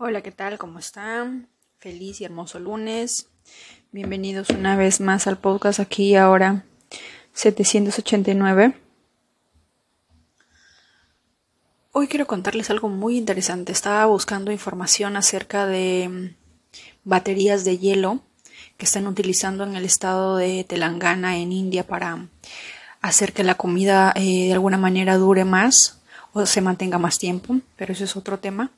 Hola, ¿qué tal? ¿Cómo están? Feliz y hermoso lunes. Bienvenidos una vez más al podcast aquí ahora 789. Hoy quiero contarles algo muy interesante. Estaba buscando información acerca de mm, baterías de hielo que están utilizando en el estado de Telangana, en India, para hacer que la comida eh, de alguna manera dure más o se mantenga más tiempo, pero eso es otro tema.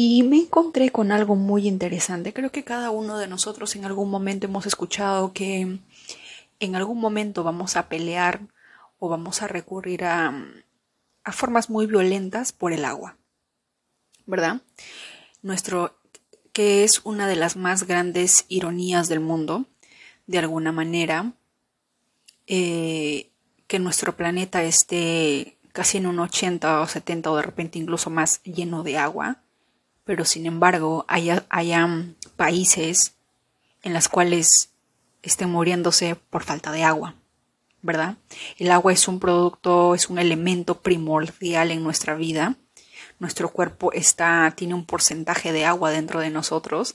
Y me encontré con algo muy interesante. Creo que cada uno de nosotros en algún momento hemos escuchado que en algún momento vamos a pelear o vamos a recurrir a, a formas muy violentas por el agua. ¿Verdad? Nuestro que es una de las más grandes ironías del mundo, de alguna manera, eh, que nuestro planeta esté casi en un 80 o 70 o de repente incluso más lleno de agua, pero sin embargo haya, países en los cuales estén muriéndose por falta de agua, ¿verdad? El agua es un producto, es un elemento primordial en nuestra vida. Nuestro cuerpo está, tiene un porcentaje de agua dentro de nosotros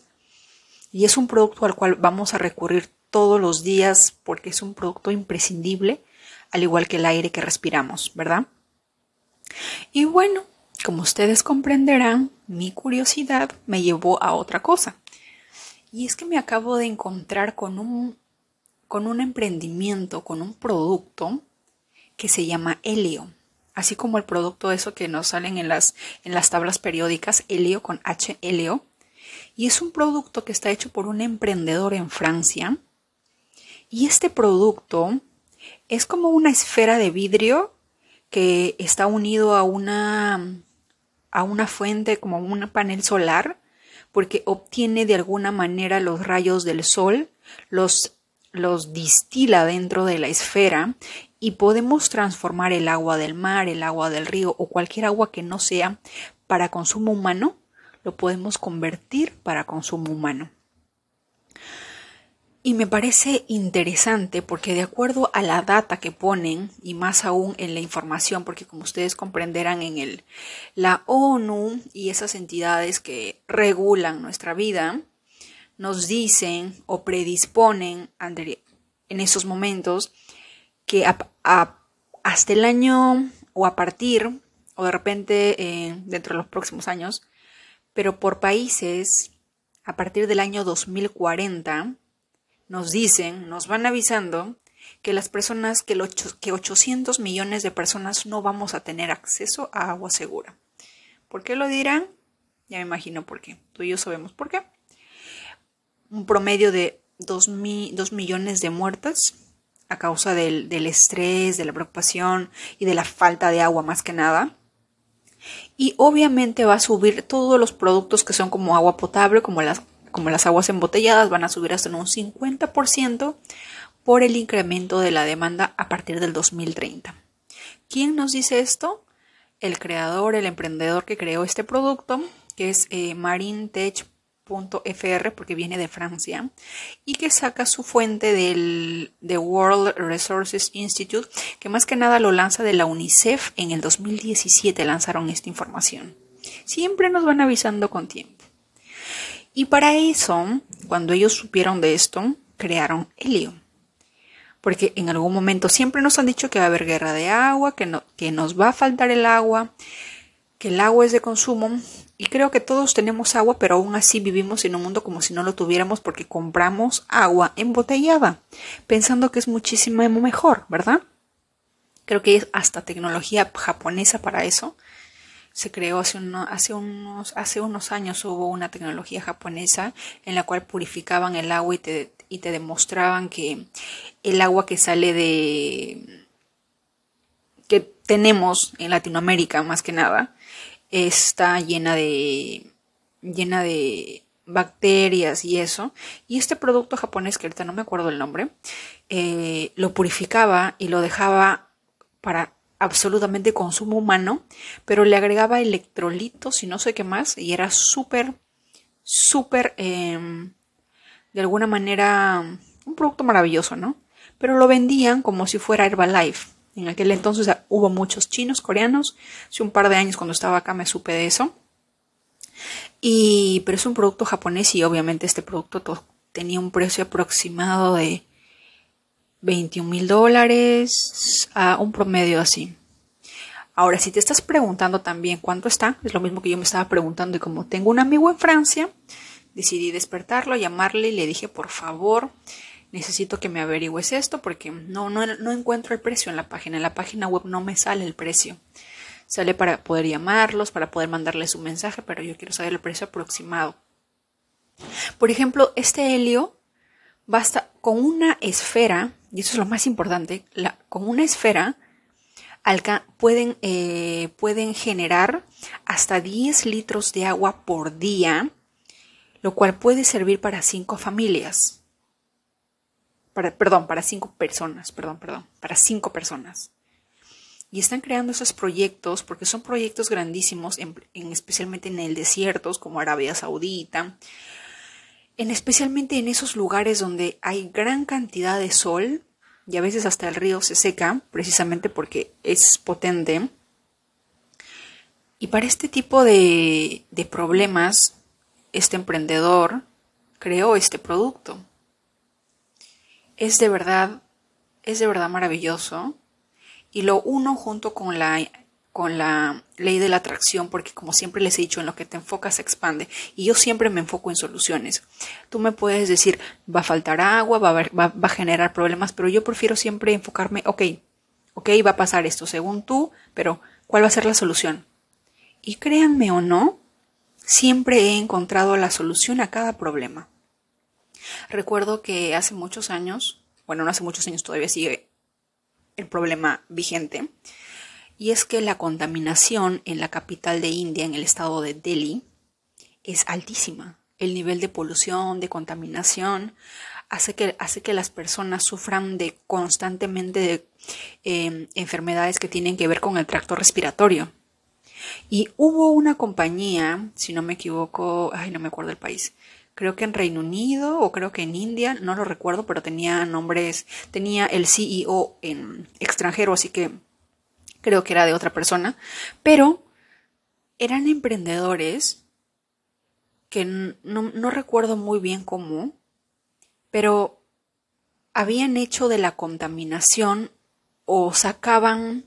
y es un producto al cual vamos a recurrir todos los días porque es un producto imprescindible, al igual que el aire que respiramos, ¿verdad? Y bueno, como ustedes comprenderán, mi curiosidad me llevó a otra cosa. Y es que me acabo de encontrar con un, con un emprendimiento, con un producto que se llama helio. Así como el producto eso que nos salen en las, en las tablas periódicas, helio con H, helio. Y es un producto que está hecho por un emprendedor en Francia y este producto es como una esfera de vidrio que está unido a una, a una fuente, como un panel solar, porque obtiene de alguna manera los rayos del sol, los, los distila dentro de la esfera y podemos transformar el agua del mar, el agua del río o cualquier agua que no sea para consumo humano, lo podemos convertir para consumo humano. Y me parece interesante porque de acuerdo a la data que ponen y más aún en la información, porque como ustedes comprenderán en el la ONU y esas entidades que regulan nuestra vida nos dicen o predisponen en esos momentos que hasta el año o a partir o de repente eh, dentro de los próximos años, pero por países a partir del año 2040 nos dicen, nos van avisando que las personas, que, que 800 millones de personas no vamos a tener acceso a agua segura. ¿Por qué lo dirán? Ya me imagino por qué. Tú y yo sabemos por qué. Un promedio de 2, millones de muertes a causa del, del, estrés, de la preocupación y de la falta de agua más que nada. Y obviamente va a subir todos los productos que son como agua potable, como las como las aguas embotelladas, van a subir hasta un 50% por el incremento de la demanda a partir del 2030. ¿Quién nos dice esto? El creador, el emprendedor que creó este producto, que es eh, marintech.fr, porque viene de Francia, y que saca su fuente del de World Resources Institute, que más que nada lo lanza de la UNICEF en el 2017, lanzaron esta información. Siempre nos van avisando con tiempo. Y para eso, cuando ellos supieron de esto, crearon Helio. Porque en algún momento siempre nos han dicho que va a haber guerra de agua, que, no, que nos va a faltar el agua, que el agua es de consumo. Y creo que todos tenemos agua, pero aún así vivimos en un mundo como si no lo tuviéramos porque compramos agua embotellada, pensando que es muchísimo mejor, ¿verdad? Creo que hay hasta tecnología japonesa para eso se creó hace, hace, unos, hace unos años hubo una tecnología japonesa en la cual purificaban el agua y te, y te demostraban que el agua que sale de que tenemos en Latinoamérica más que nada está llena de llena de bacterias y eso. Y este producto japonés que ahorita no me acuerdo el nombre eh, lo purificaba y lo dejaba para absolutamente consumo humano, pero le agregaba electrolitos y no sé qué más, y era súper, súper, em, de alguna manera, un producto maravilloso, ¿no? Pero lo vendían como si fuera Herbalife. En aquel entonces hubo muchos chinos, coreanos, hace un par de años cuando estaba acá me supe de eso. Y, pero es un producto japonés y obviamente este producto tenía un precio aproximado de 21 mil dólares a un promedio así. Ahora, si te estás preguntando también cuánto está, es lo mismo que yo me estaba preguntando y como tengo un amigo en Francia, decidí despertarlo, llamarle y le dije, por favor, necesito que me averigües esto porque no, no, no encuentro el precio en la página. En la página web no me sale el precio. Sale para poder llamarlos, para poder mandarles un mensaje, pero yo quiero saber el precio aproximado. Por ejemplo, este helio basta con una esfera, y eso es lo más importante, con una esfera pueden, eh, pueden generar hasta 10 litros de agua por día, lo cual puede servir para 5 familias. Para, perdón, para 5 personas, perdón, perdón, para 5 personas y están creando esos proyectos porque son proyectos grandísimos, en, especialmente en el desierto, como Arabia Saudita, en especialmente en esos lugares donde hay gran cantidad de sol y a veces hasta el río se seca precisamente porque es potente. Y para este tipo de, de problemas, este emprendedor creó este producto. Es de verdad, es de verdad maravilloso y lo uno junto con la, con la ley de la atracción, porque como siempre les he dicho, en lo que te enfocas se expande. Y yo siempre me enfoco en soluciones. Tú me puedes decir, va a faltar agua, va a, va, a generar problemas, pero yo prefiero siempre enfocarme, ok, ok, va a pasar esto según tú, pero ¿cuál va a ser la solución? Y créanme o no, siempre he encontrado la solución a cada problema. Recuerdo que hace muchos años, bueno, no hace muchos años todavía sigue el problema vigente, y es que la contaminación en la capital de India, en el estado de Delhi, es altísima. El nivel de polución, de contaminación, hace que, hace que las personas sufran de constantemente de em, enfermedades que tienen que ver con el tracto respiratorio. Y hubo una compañía, si no me equivoco, ay, no me acuerdo el país, creo que en Reino Unido o creo que en India, no lo recuerdo, pero tenía nombres, tenía el CEO en extranjero, así que creo que era de otra persona, pero eran emprendedores que no, recuerdo muy bien cómo, pero habían hecho de la contaminación o sacaban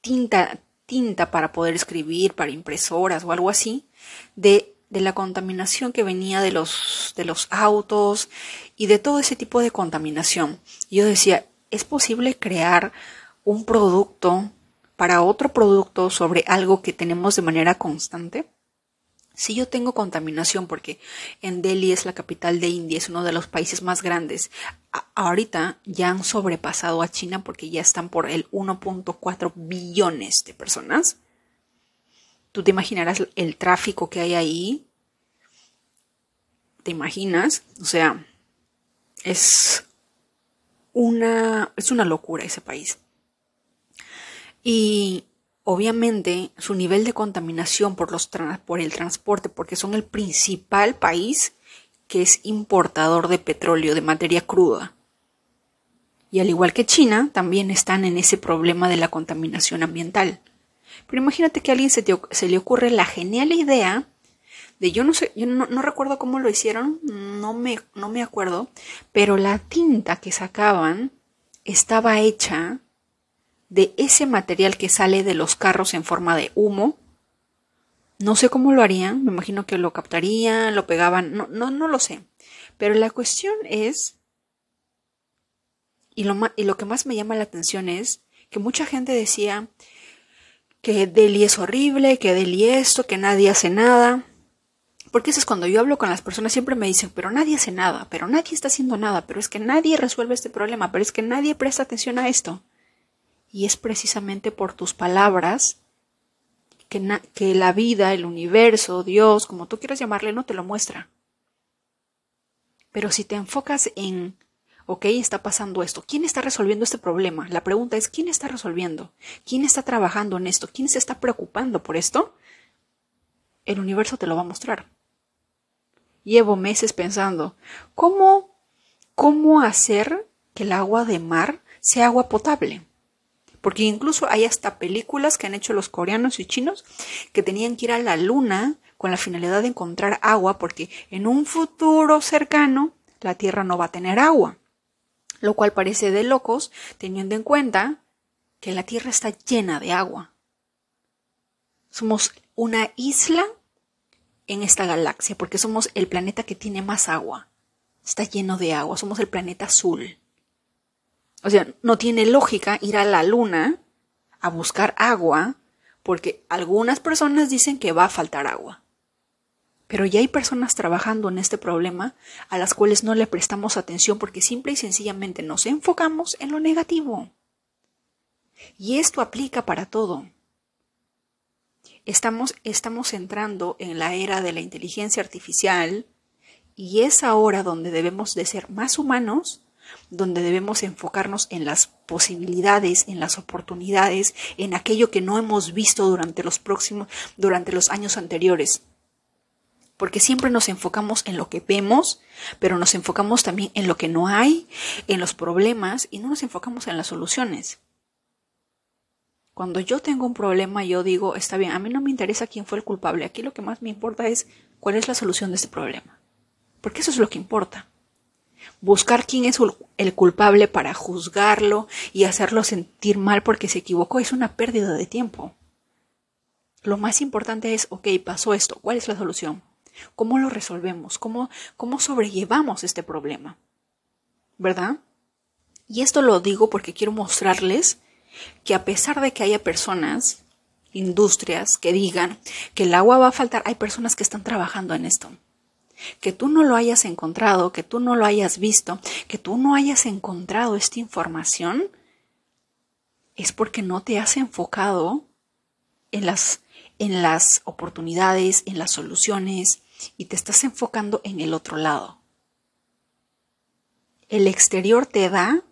tinta, tinta para poder escribir, para impresoras o algo así, de de la contaminación que venía de los, de los autos y de todo ese tipo de contaminación. yo decía, ¿es posible crear un producto para otro producto sobre algo que tenemos de manera constante? Si yo tengo contaminación, porque en Delhi es la capital de India, es uno de los países más grandes, ahorita ya han sobrepasado a China porque ya están por el 1.4 billones de personas. Tú te imaginarás el tráfico que hay ahí. ¿Te imaginas? O sea, es una, es una locura ese país. Y obviamente su nivel de contaminación por, los por el transporte, porque son el principal país que es importador de petróleo, de materia cruda. Y al igual que China, también están en ese problema de la contaminación ambiental. Pero imagínate que a alguien se, se le ocurre la genial idea de yo no sé, yo no, recuerdo cómo lo hicieron, no me, no me acuerdo, pero la tinta que sacaban estaba hecha de ese material que sale de los carros en forma de humo. No sé cómo lo harían, me imagino que lo captarían, lo pegaban, no, no, no lo sé. Pero la cuestión es, y lo, y lo que más me llama la atención es que mucha gente decía, que Delhi es horrible, que Delhi esto, que nadie hace nada. Porque eso es cuando yo hablo con las personas, siempre me dicen, pero nadie hace nada, pero nadie está haciendo nada, pero es que nadie resuelve este problema, pero es que nadie presta atención a esto. Y es precisamente por tus palabras que, que la vida, el universo, Dios, como tú quieras llamarle, no te lo muestra. Pero si te enfocas en ok, está pasando esto. ¿Quién está resolviendo este problema? La pregunta es, ¿quién está resolviendo? ¿Quién está trabajando en esto? ¿Quién se está preocupando por esto? El universo te lo va a mostrar. Llevo meses pensando, ¿cómo, cómo hacer que el agua de mar sea agua potable? Porque incluso hay hasta películas que han hecho los coreanos y chinos que tenían que ir a la luna con la finalidad de encontrar agua porque en un futuro cercano la Tierra no va a tener agua. Lo cual parece de locos teniendo en cuenta que la Tierra está llena de agua. Somos una isla en esta galaxia porque somos el planeta que tiene más agua. Está lleno de agua, somos el planeta azul. O sea, no tiene lógica ir a la luna a buscar agua porque algunas personas dicen que va a faltar agua. Pero ya hay personas trabajando en este problema a las cuales no le prestamos atención porque simple y sencillamente nos enfocamos en lo negativo. Y esto aplica para todo. Estamos, estamos entrando en la era de la inteligencia artificial y es ahora donde debemos de ser más humanos donde debemos enfocarnos en las posibilidades, en las oportunidades, en aquello que no hemos visto durante los próximos, durante los años anteriores. Porque siempre nos enfocamos en lo que vemos, pero nos enfocamos también en lo que no hay, en los problemas y no nos enfocamos en las soluciones. Cuando yo tengo un problema, yo digo, está bien, a mí no me interesa quién fue el culpable, aquí lo que más me importa es cuál es la solución de este problema. Porque eso es lo que importa buscar quién es el culpable para juzgarlo y hacerlo sentir mal porque se equivocó es una pérdida de tiempo. Lo más importante es, ok, pasó esto, ¿cuál es la solución? ¿Cómo lo resolvemos? ¿Cómo, cómo sobrellevamos este problema? ¿Verdad? Y esto lo digo porque quiero mostrarles que a pesar de que haya personas, industrias, que digan que el agua va a faltar, hay personas que están trabajando en esto que tú no lo hayas encontrado, que tú no lo hayas visto, que tú no hayas encontrado esta información, es porque no te has enfocado en las, en las oportunidades, en las soluciones, y te estás enfocando en el otro lado. El exterior te da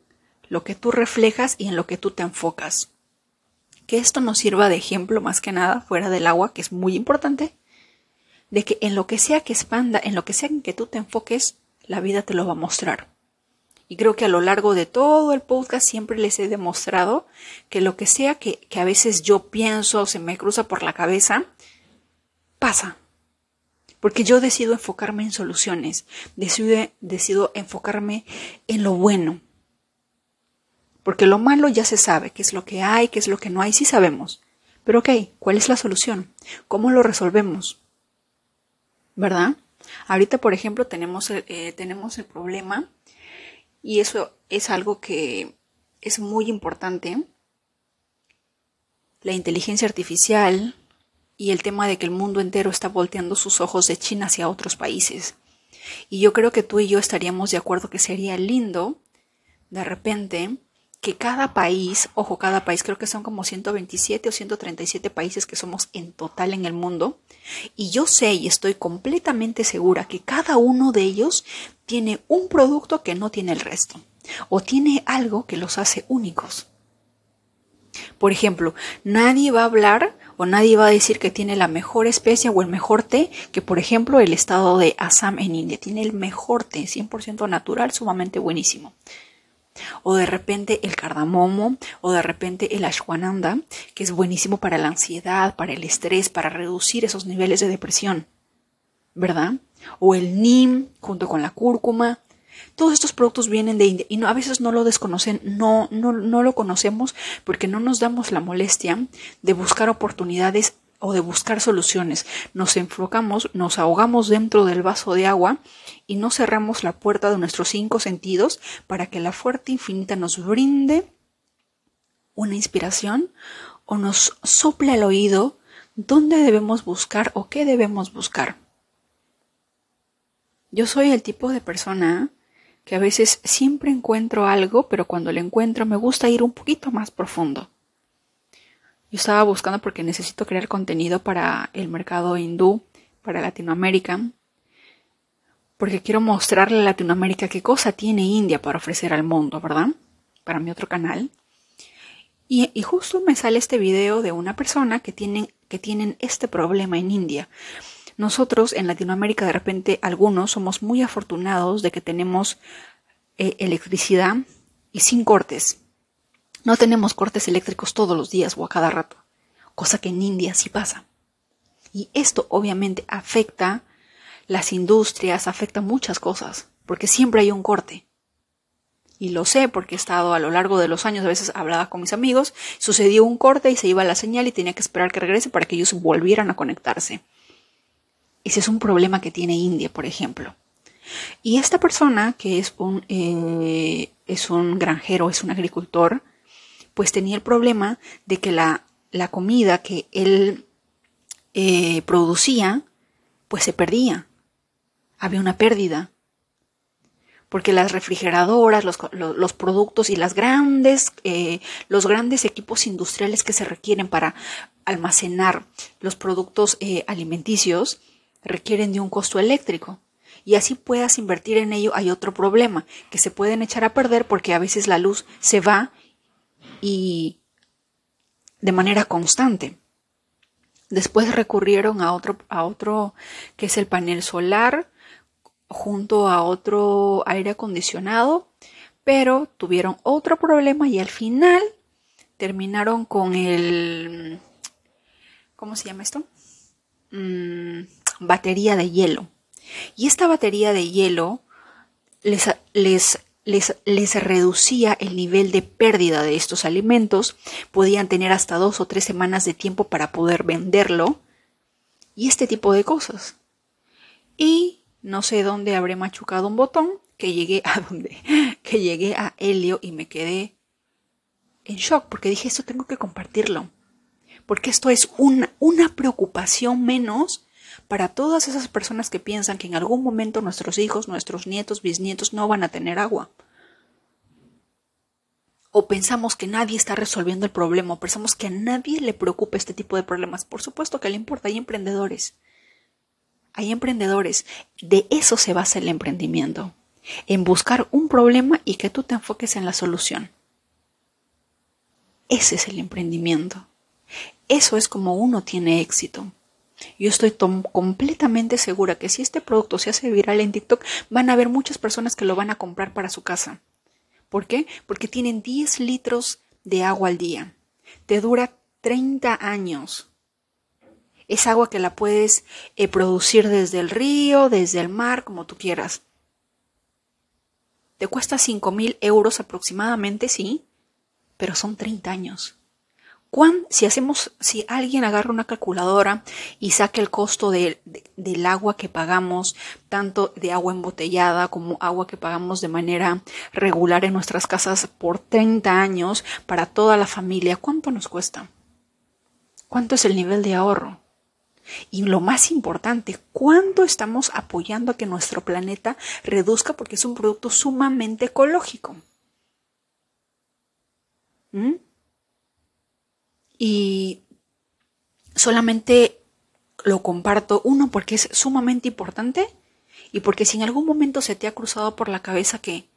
lo que tú reflejas y en lo que tú te enfocas. Que esto nos sirva de ejemplo más que nada fuera del agua, que es muy importante, de que en lo que sea que expanda, en lo que sea en que tú te enfoques, la vida te lo va a mostrar. Y creo que a lo largo de todo el podcast siempre les he demostrado que lo que sea que, que a veces yo pienso o se me cruza por la cabeza, pasa. Porque yo decido enfocarme en soluciones, decido, decido enfocarme en lo bueno. Porque lo malo ya se sabe, qué es lo que hay, qué es lo que no hay, sí sabemos. Pero ok, ¿cuál es la solución? ¿Cómo lo resolvemos? ¿Verdad? Ahorita, por ejemplo, tenemos el, eh, tenemos el problema y eso es algo que es muy importante. La inteligencia artificial y el tema de que el mundo entero está volteando sus ojos de China hacia otros países. Y yo creo que tú y yo estaríamos de acuerdo que sería lindo, de repente, que cada país, ojo, cada país, creo que son como 127 o 137 países que somos en total en el mundo, y yo sé y estoy completamente segura que cada uno de ellos tiene un producto que no tiene el resto, o tiene algo que los hace únicos. Por ejemplo, nadie va a hablar o nadie va a decir que tiene la mejor especie o el mejor té que, por ejemplo, el estado de Assam en India. Tiene el mejor té, 100% natural, sumamente buenísimo o de repente el cardamomo, o de repente el ashwananda, que es buenísimo para la ansiedad, para el estrés, para reducir esos niveles de depresión, ¿verdad? O el neem junto con la cúrcuma. Todos estos productos vienen de India y a veces no lo desconocen, no, no, no lo conocemos porque no nos damos la molestia de buscar oportunidades o de buscar soluciones. Nos enfocamos, nos ahogamos dentro del vaso de agua y no cerramos la puerta de nuestros cinco sentidos para que la fuerte infinita nos brinde una inspiración o nos sople al oído dónde debemos buscar o qué debemos buscar. Yo soy el tipo de persona que a veces siempre encuentro algo, pero cuando lo encuentro me gusta ir un poquito más profundo. Yo estaba buscando porque necesito crear contenido para el mercado hindú, para Latinoamérica, porque quiero mostrarle a Latinoamérica qué cosa tiene India para ofrecer al mundo, ¿verdad? Para mi otro canal. Y, justo me sale este video de una persona que tienen, que tienen este problema en India. Nosotros en Latinoamérica de repente algunos somos muy afortunados de que tenemos eh, electricidad y sin cortes. No tenemos cortes eléctricos todos los días o a cada rato, cosa que en India sí pasa. Y esto obviamente afecta las industrias, afecta muchas cosas, porque siempre hay un corte. Y lo sé porque he estado a lo largo de los años, a veces hablaba con mis amigos, sucedió un corte y se iba la señal y tenía que esperar que regrese para que ellos volvieran a conectarse. Ese es un problema que tiene India, por ejemplo. Y esta persona, que es un, eh, es un granjero, es un agricultor, pues tenía el problema de que la, la comida que él eh, producía, pues se perdía. Había una pérdida. Porque las refrigeradoras, los, los, productos y las grandes, eh, los grandes equipos industriales que se requieren para almacenar los productos eh, alimenticios requieren de un costo eléctrico. Y así puedas invertir en ello hay otro problema, que se pueden echar a perder porque a veces la luz se va y de manera constante. Después recurrieron a otro, a otro que es el panel solar junto a otro aire acondicionado, pero tuvieron otro problema y al final terminaron con el... ¿Cómo se llama esto? Mm, batería de hielo. Y esta batería de hielo les, les les, reducía el nivel de pérdida de estos alimentos, podían tener hasta dos o tres semanas de tiempo para poder venderlo y este tipo de cosas. Y no sé dónde habré machucado un botón que llegué a donde, que llegué a Helio y me quedé en shock porque dije esto tengo que compartirlo. Porque esto es una, una preocupación menos para todas esas personas que piensan que en algún momento nuestros hijos, nuestros nietos, bisnietos no van a tener agua. O pensamos que nadie está resolviendo el problema, o pensamos que a nadie le preocupa este tipo de problemas. Por supuesto que le importa, hay emprendedores. Hay emprendedores. De eso se basa el emprendimiento. En buscar un problema y que tú te enfoques en la solución. Ese es el emprendimiento. Eso es como uno tiene éxito. Yo estoy completamente segura que si este producto se hace viral en TikTok, van a haber muchas personas que lo van a comprar para su casa. ¿Por qué? Porque tienen 10 litros de agua al día. Te dura 30 años. Es agua que la puedes eh, producir desde el río, desde el mar, como tú quieras. Te cuesta 5 mil euros aproximadamente, sí, pero son 30 años si hacemos, si alguien agarra una calculadora y saca el costo del agua que pagamos, tanto de agua embotellada como agua que pagamos de manera regular en nuestras casas por 30 años para toda la familia, ¿cuánto nos cuesta? ¿Cuánto es el nivel de ahorro? Y lo más importante, ¿cuánto estamos apoyando a que nuestro planeta reduzca porque es un producto sumamente ecológico? ¿Mm? Y solamente lo comparto, uno, porque es sumamente importante y porque si en algún momento se te ha cruzado por la cabeza que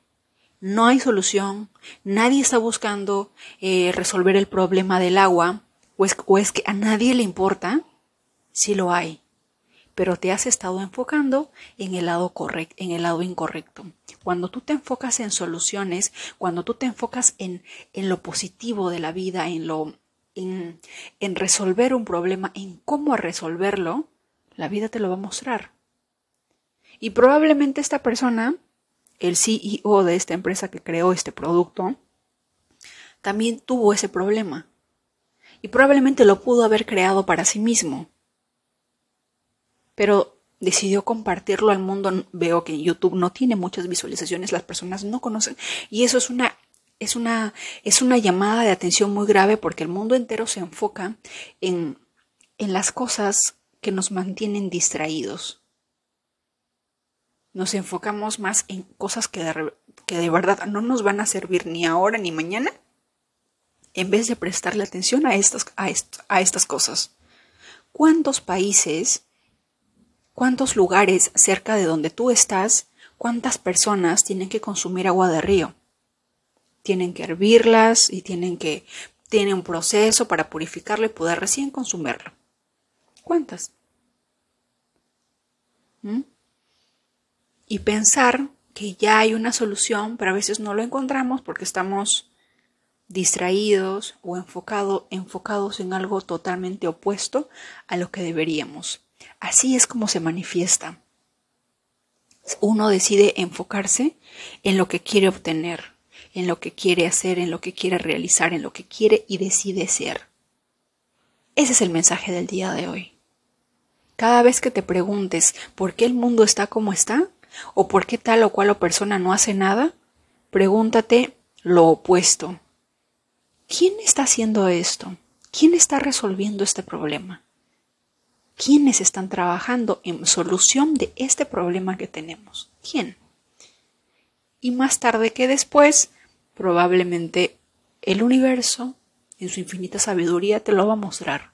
no hay solución, nadie está buscando eh, resolver el problema del agua, o es, o es que a nadie le importa, sí lo hay pero te has estado enfocando en el lado correcto, en el lado incorrecto. Cuando tú te enfocas en soluciones, cuando tú te enfocas en, en lo positivo de la vida, en lo, en, resolver un problema, en cómo resolverlo, la vida te lo va a mostrar. Y probablemente esta persona, el CEO de esta empresa que creó este producto, también tuvo ese problema. Y probablemente lo pudo haber creado para sí mismo. Pero decidió compartirlo al mundo. Veo que YouTube no tiene muchas visualizaciones, las personas no conocen. Y eso es una es una, es una llamada de atención muy grave porque el mundo entero se enfoca en, en las cosas que nos mantienen distraídos. Nos enfocamos más en cosas que de, que de verdad no nos van a servir ni ahora ni mañana, en vez de prestarle atención a estas, a, a estas cosas. ¿Cuántos países, cuántos lugares cerca de donde tú estás, cuántas personas tienen que consumir agua de río? Tienen que hervirlas y tienen que tiene un proceso para purificarlo y poder recién consumirlo. ¿Cuántas? ¿Mm? Y pensar que ya hay una solución, pero a veces no lo encontramos porque estamos distraídos o enfocado, enfocados en algo totalmente opuesto a lo que deberíamos. Así es como se manifiesta. Uno decide enfocarse en lo que quiere obtener, en lo que quiere hacer, en lo que quiere realizar, en lo que quiere y decide ser. Ese es el mensaje del día de hoy. Cada vez que te preguntes por qué el mundo está como está, o por qué tal o cual persona no hace nada, pregúntate lo opuesto. ¿Quién está haciendo esto? ¿Quién está resolviendo este problema? ¿Quiénes están trabajando en solución de este problema que tenemos? ¿Quién? Y más tarde que después, probablemente el universo, en su infinita sabiduría, te lo va a mostrar.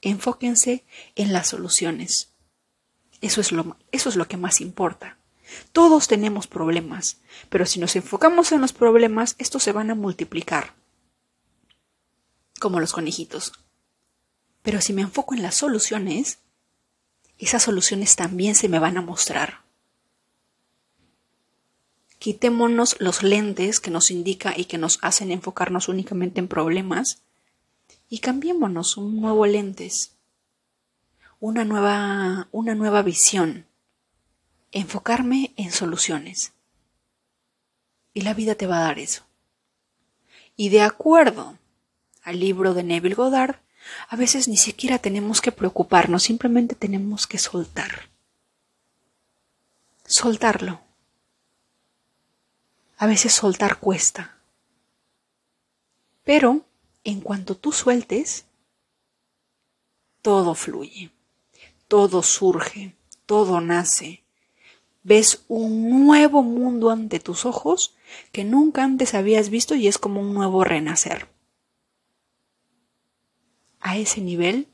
Enfóquense en las soluciones. Eso es lo, eso es lo que más importa. Todos tenemos problemas, pero si nos enfocamos en los problemas, estos se van a multiplicar, como los conejitos. Pero si me enfoco en las soluciones, esas soluciones también se me van a mostrar. Quitémonos los lentes que nos indica y que nos hacen enfocarnos únicamente en problemas y cambiémonos un nuevo lentes, una nueva, una nueva visión, enfocarme en soluciones. Y la vida te va a dar eso. Y de acuerdo al libro de Neville Goddard, a veces ni siquiera tenemos que preocuparnos, simplemente tenemos que soltar. Soltarlo. A veces soltar cuesta. Pero en cuanto tú sueltes, todo fluye, todo surge, todo nace. Ves un nuevo mundo ante tus ojos que nunca antes habías visto y es como un nuevo renacer a ese nivel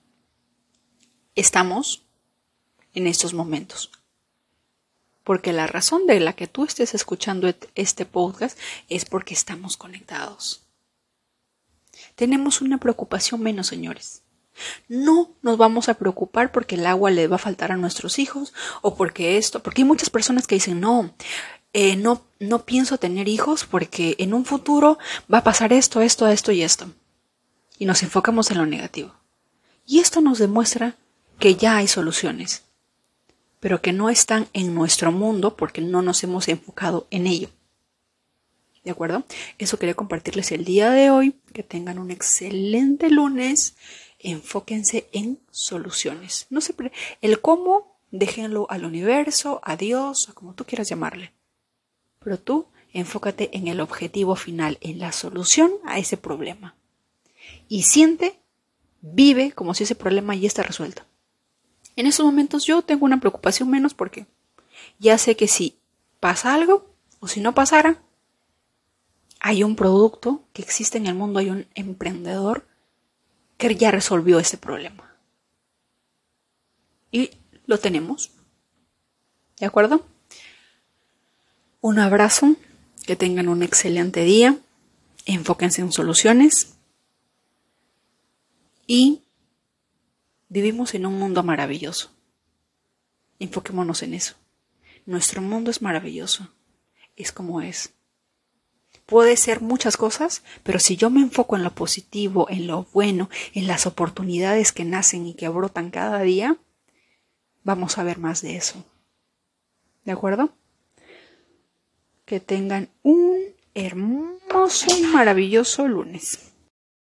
estamos en estos momentos. Porque la razón de la que tú estés escuchando este podcast es porque estamos conectados. Tenemos una preocupación menos, señores. No nos vamos a preocupar porque el agua le va a faltar a nuestros hijos o porque esto, porque hay muchas personas que dicen no, eh, no, no pienso tener hijos porque en un futuro va a pasar esto, esto, esto y esto y nos enfocamos en lo negativo. Y esto nos demuestra que ya hay soluciones, pero que no están en nuestro mundo porque no nos hemos enfocado en ello. ¿De acuerdo? Eso quería compartirles el día de hoy. Que tengan un excelente lunes. Enfóquense en soluciones. No se el cómo, déjenlo al universo, a Dios, a como tú quieras llamarle. Pero tú enfócate en el objetivo final, en la solución a ese problema y siente, vive como si ese problema ya está resuelto. En esos momentos yo tengo una preocupación menos porque ya sé que si pasa algo o si no pasara, hay un producto que existe en el mundo, hay un emprendedor que ya resolvió ese problema. Y lo tenemos. ¿De acuerdo? Un abrazo, que tengan un excelente día, enfóquense en soluciones y vivimos en un mundo maravilloso. Enfoquémonos en eso. Nuestro mundo es maravilloso. Es como es. Puede ser muchas cosas, pero si yo me enfoco en lo positivo, en lo bueno, en las oportunidades que nacen y que brotan cada día, vamos a ver más de eso. ¿De acuerdo? Que tengan un hermoso y maravilloso lunes.